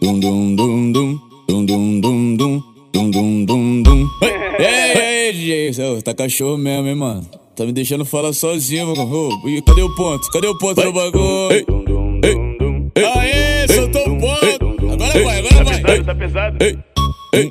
dum, dum, dum, dum, dum, dum, dum, dum, dum, dum, dum, dum, dum. Ei, DJ, cê tá cachorro mesmo, hein, mano? Tá me deixando falar sozinho, mano. E cadê o ponto? Cadê o ponto do bagulho? Aê, soltou o ponto. Agora vai, agora vai. Tá pesado? Ei, ei,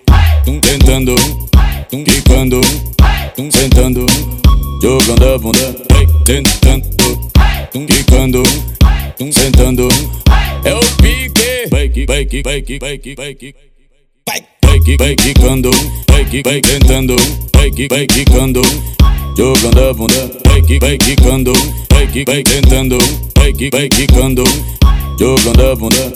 Tentando, quicando, sentando, jogando a bunda. Tentando, quicando, sentando. É o pique. Vai, que vai, que vai, que vai, que vai, que vai, que vai que, vai quicando, jogando a bunda, vai que, vai quicando, vai que, vai vai que, vai quicando, jogando a bunda.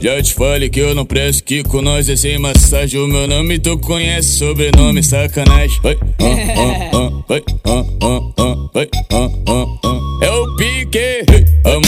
Já te falei que eu não presto, que com nós é sem massagem. O meu nome tu conhece, sobrenome sacanagem. Vai, vai, vai. É o pique, a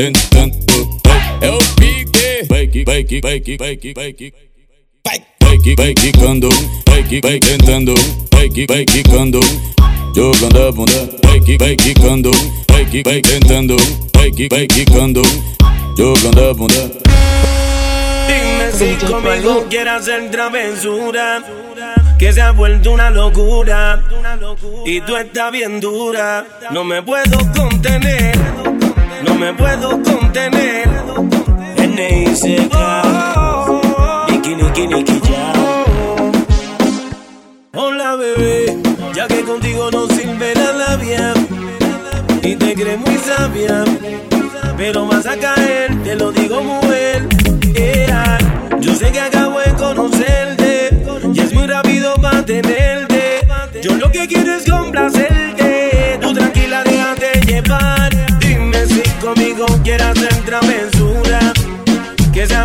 tentando, vai, é o pique, vai que, vai que, vai que, vai que, vai que. Vai que, vai quicando, vai que, vai tentando, vai que, vai quicando, jogando a bunda, vai que, vai quicando, vai que, vai tentando, vai que, vai quicando, jogando a bunda. Si conmigo quieres hacer travesura, que se ha vuelto una locura. Y tú estás bien dura, no me puedo contener, no me puedo contener. N.I.C.K. Niki, niki, niki, ya. Hola bebé, ya que contigo no sirve la labia y te crees muy sabia, pero vas a caer, te lo digo mujer. Rápido para tenerte. Yo lo que quiero es complacerte, tú tranquila déjate llevar. Dime si conmigo quieres hacer travesura, que se ha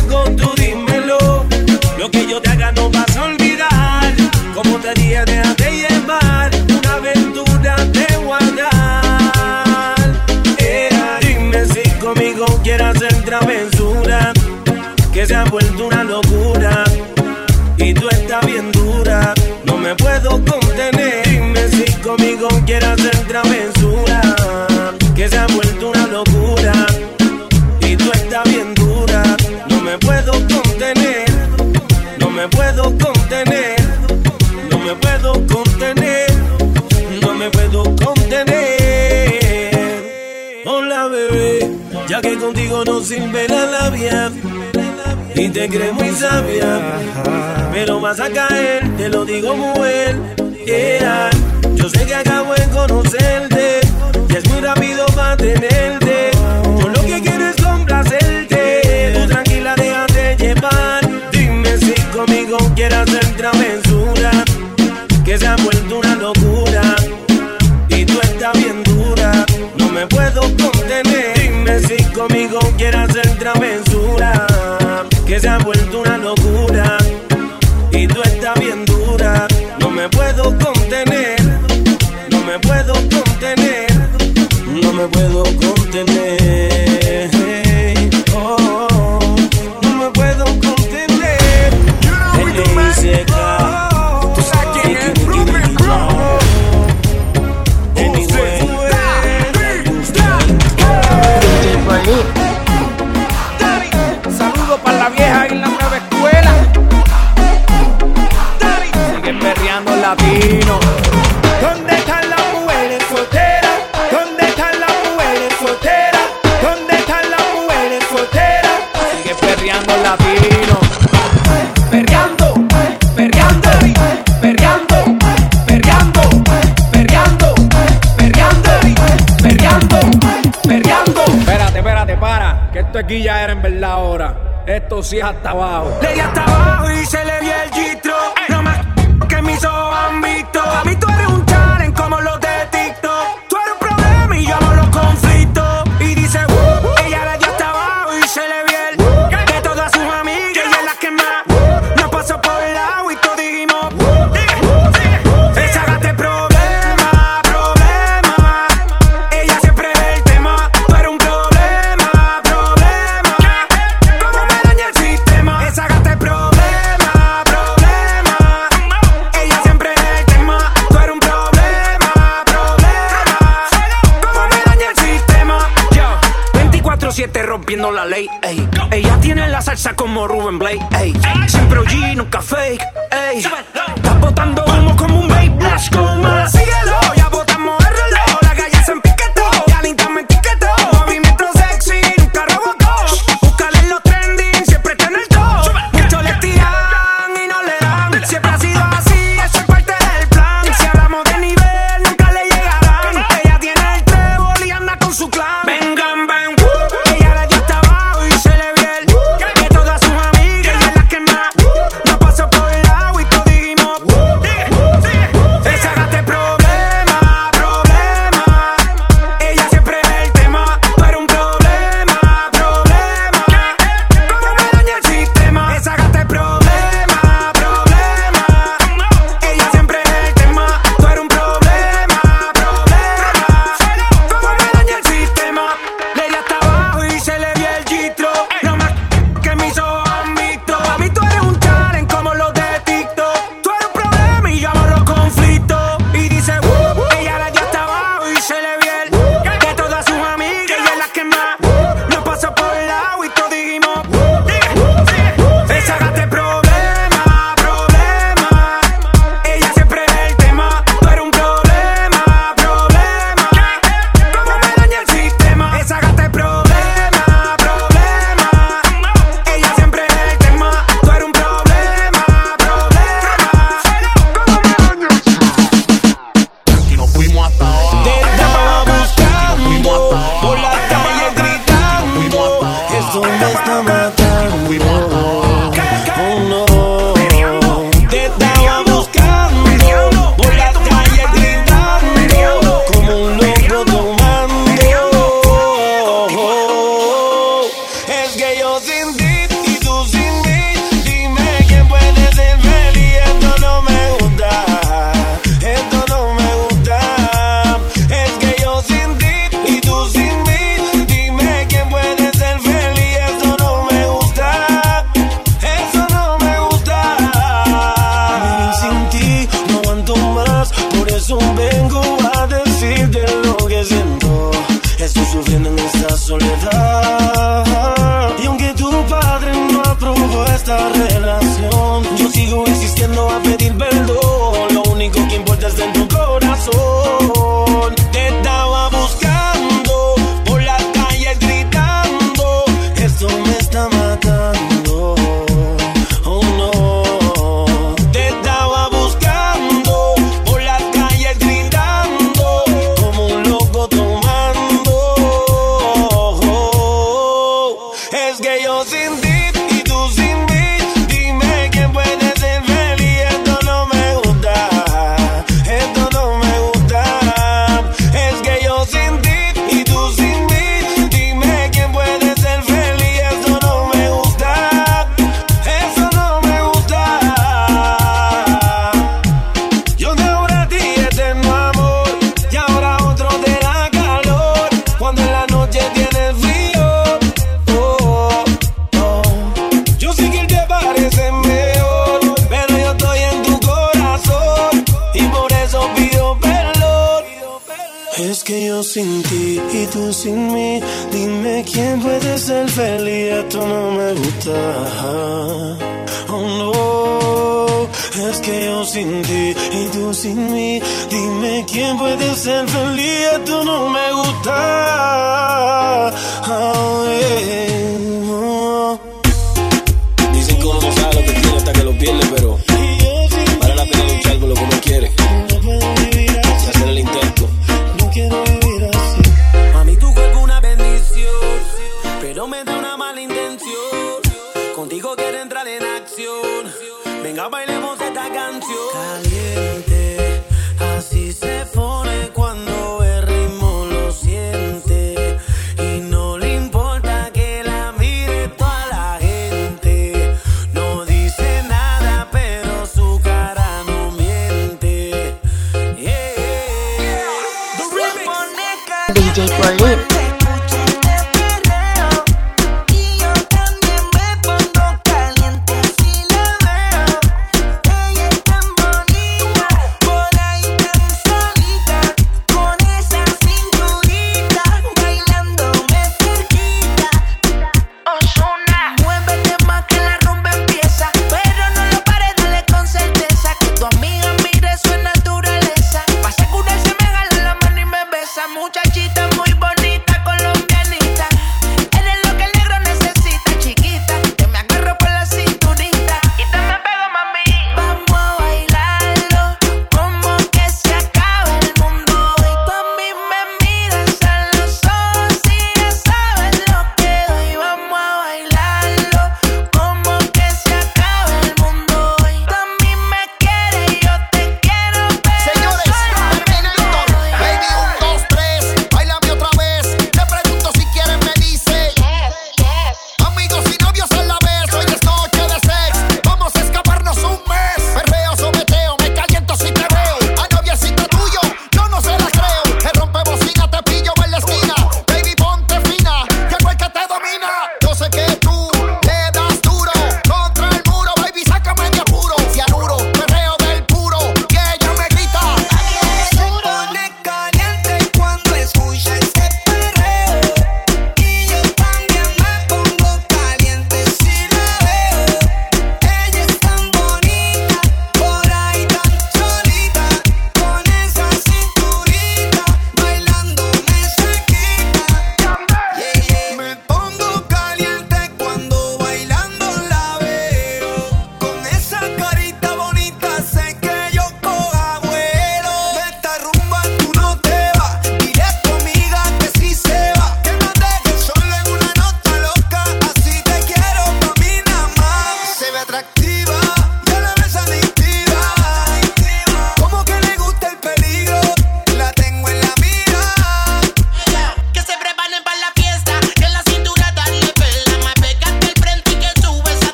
Que yo te haga no vas a olvidar. Como te dije, déjate llevar. Una aventura te voy a dar. Ea, dime si conmigo quieres hacer travesura. Que se ha vuelto una locura. Y tú estás bien dura. No me puedo contener. Dime si conmigo quieres hacer travesura. no sirve la labia y te crees muy sabia, pero vas a caer, te lo digo mujer. Yeah. Yo sé que acabo en conocerte y es muy rápido para mantenerte. Yo lo que quiero es complacerte. Tú tranquila, déjate llevar. Dime si conmigo quieras hacer travesura, que se ha vuelto una locura. conmigo quiere hacer travesura, que se ha vuelto una locura latino. ¿Dónde están las mujeres solteras? ¿Dónde están las mujeres solteras? ¿Dónde están las mujeres solteras? Sigue perreando latino. Perreando, perreando, perreando, perreando, perreando, perreando, perreando. Espérate, espérate, para. Que esto aquí ya era en verdad ahora. Esto sí es hasta abajo. Le di hasta abajo y se le dio el G. Y tú eres un chavo. sin mí. Dime quién puede ser feliz, esto no me gusta. Oh no, es que yo sin ti y tú sin mí. Dime quién puede ser feliz, esto no me gusta. Venga, bailemos esta canción. Caliente, así se forma.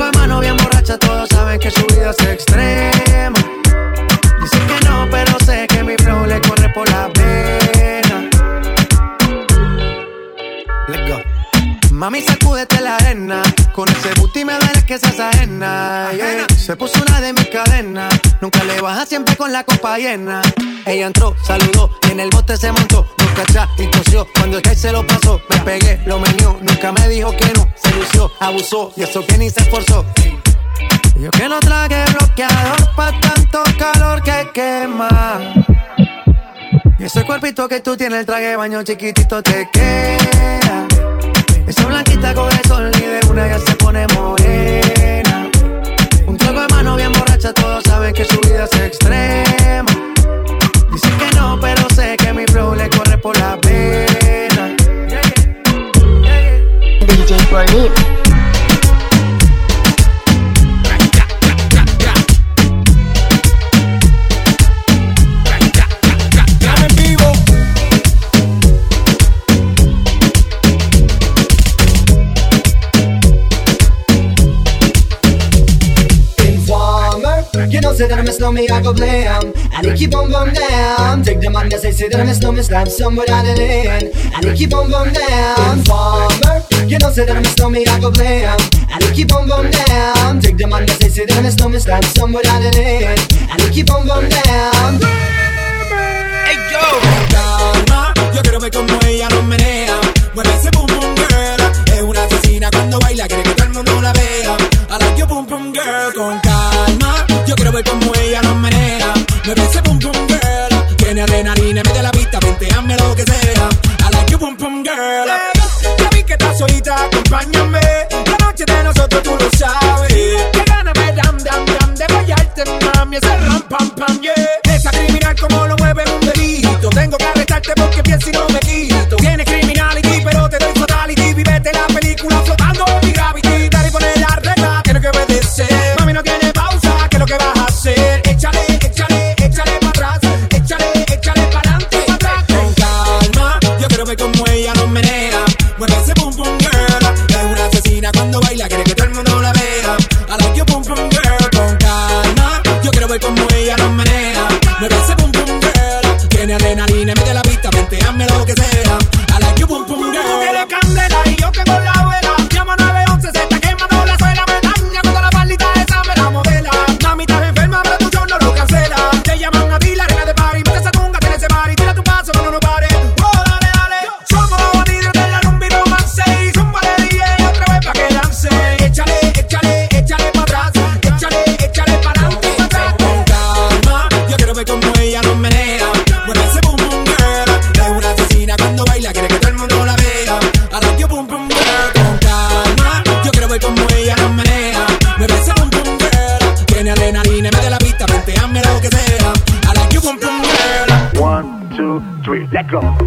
De mano bien borracha, todos saben que su vida es extrema. Dice que no, pero sé que mi flow le corre por la pena. Mami, sacúdete la arena. Con ese booty me duele que seas ajena. yeah. Se puso una de mis cadenas. Nunca le baja siempre con la copa llena. Ella entró, saludó, y en el bote se montó. Nunca cachá y tosió. Cuando el que se lo pasó, me pegué, lo menió. Nunca me dijo que no. Se lució, abusó, y eso que ni se esforzó. Yo que no traje bloqueador pa' tanto calor que quema. Y ese cuerpito que tú tienes, el traje de baño chiquitito te queda. Esa blanquita con el sol y de una ya se pone morena. Un trago de mano bien borracha, todos saben que su vida es extrema. Dicen que no, pero sé que mi flow le corre por la pena. DJ. And they keep on bum down. Take the man that say, say that I miss know me, stab some without it in And they keep on bum down. Informer, you know say that I miss know me, I go blam And they keep on bum down. Take the man that say, say that I miss know me, stab some without it in And they keep on bum down. Hey yo, calma, yo quiero ver cómo ella nos menea. Mueve ese pum pum girl, es una asesina cuando baila, quiere que todo el mundo la vea. I like you pum pum girl, con calma, yo quiero ver cómo ella nos menea. Mueve ese pum pum girl, tiene adrenalina, mete la pista, venteame lo que sea. I like you pum pum girl. Ya vi que estás solita, acompáñame. La noche de nosotros tú lo sabes. Que gana me dam dam dam de bailarte, mami, ese ram pam pam yeah. Esa criminal como lo mueve un delito. Tengo que arrestarte porque pienso y no me quito. Adrenalina,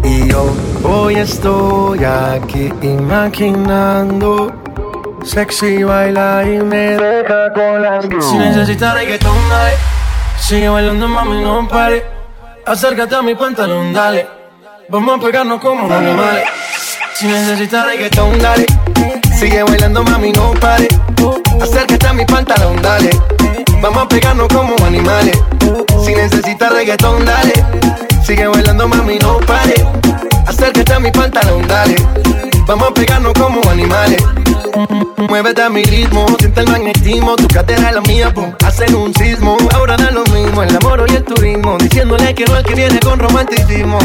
Y yo hoy estoy aquí imaginando Sexy baila y me deja con las ganas. Si necesitas reggaetón, dale Sigue bailando, mami, no pare Acércate a mi pantalón, dale Vamos a pegarnos como animales Si necesitas reggaetón, dale Sigue bailando, mami, no pare Acércate a mi pantalón, dale Vamos a pegarnos como animales Si necesitas reggaetón, dale Sigue bailando, mami, no pare. Acércate a mi pantalón, dale. Vamos a pegarnos como animales. Muévete a mi ritmo, siente el magnetismo. Tu cadera es la mía, pum, hacen un sismo. Ahora da lo mismo, el amor y el turismo Diciéndole que no al que viene con romanticismo.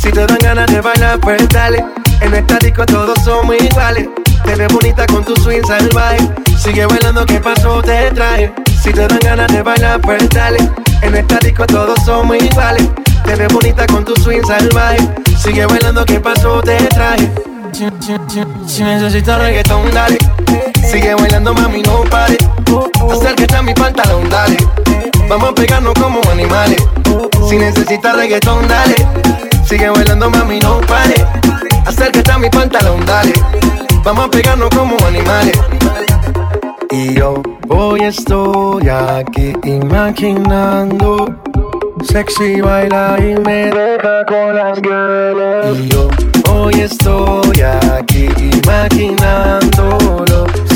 Si te dan ganas de bailar, pues dale. En esta disco todos somos iguales. Te ves bonita con tu swing salvaje. Sigue bailando, ¿qué pasó? Te traje. Si te dan ganas de bailar, pues dale. En esta disco todos somos iguales Te ves bonita con tu swing salvaje Sigue bailando, ¿qué pasó? Te traje si, si, si, si necesitas reggaetón, dale Sigue bailando, mami, no pare Acércate a mi pantalón, dale. Vamos a pegarnos como animales. Si necesitas reggaetón, dale. Sigue bailando, mami, no pare. Acércate a mi pantalón, dale. Vamos a pegarnos como animales. Y yo hoy estoy aquí imaginando. Sexy baila y me deja con las ganas. Y yo hoy estoy aquí imaginándolo.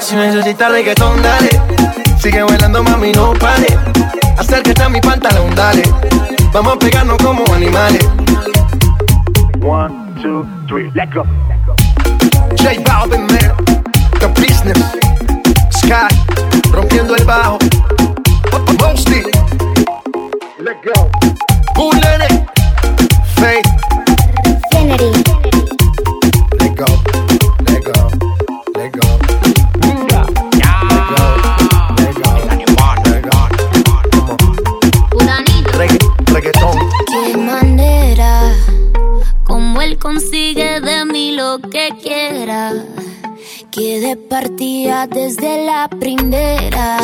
Si necesitas reggaetón, dale. Sigue bailando, mami, no pare. Acércate a mi pantalón, dale. Vamos a pegarnos como animales. One, two, three, let go. J Balvin, man. The business. Sky. Rompiendo el bajo. Mosty. Let go. Bulene. Faith. Infinity. Lo que quiera. Que de partida desde la primera.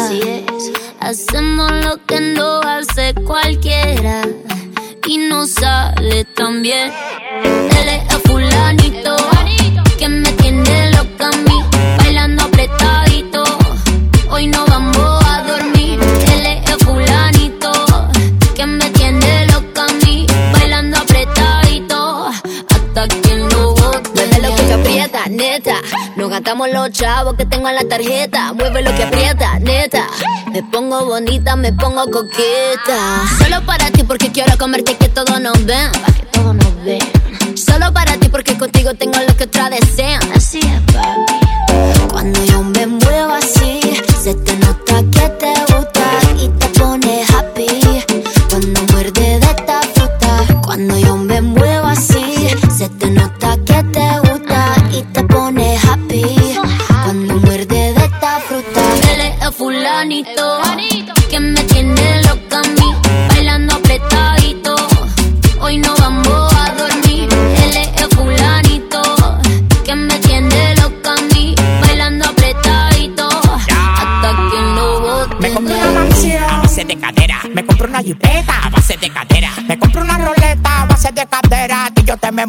Hacemos lo que no hace cualquiera. Y no sale tan bien. Él es el fulanito Nos gastamos los chavos que tengo en la tarjeta. Mueve lo que aprieta, neta. Me pongo bonita, me pongo coqueta. Solo para ti porque quiero comerte que todos nos ven. Pa' que todos nos ven. Solo para ti porque contigo tengo lo que otras desean. Así es, papi.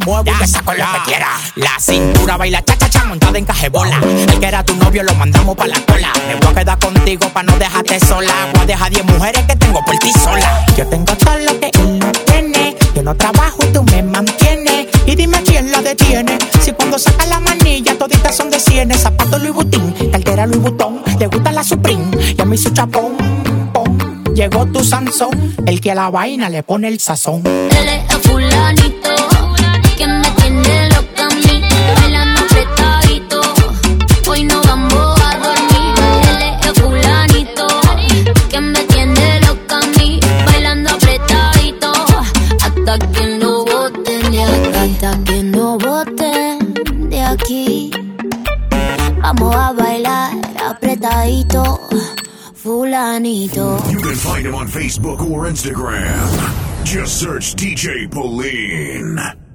Muevo y te saco lo que quiera. La cintura baila cha cha cha montada en cajebola. El que era tu novio lo mandamos pa' la cola. Me voy a quedar contigo pa' no dejarte sola. Voy a dejar 10 mujeres que tengo por ti sola. Yo tengo todo lo que él no tiene. Yo no trabajo y tú me mantienes. Y dime quién la detiene. Si cuando saca la manilla toditas son de cienes. Zapato Louis Vuitton, cartera Louis Vuitton. Le gusta la Supreme y a mí su chapón. pom. Llegó tu Sansón, el que a la vaina le pone el sazón. Él es el fulanito You can find him on Facebook or Instagram. Just search DJ Pauline.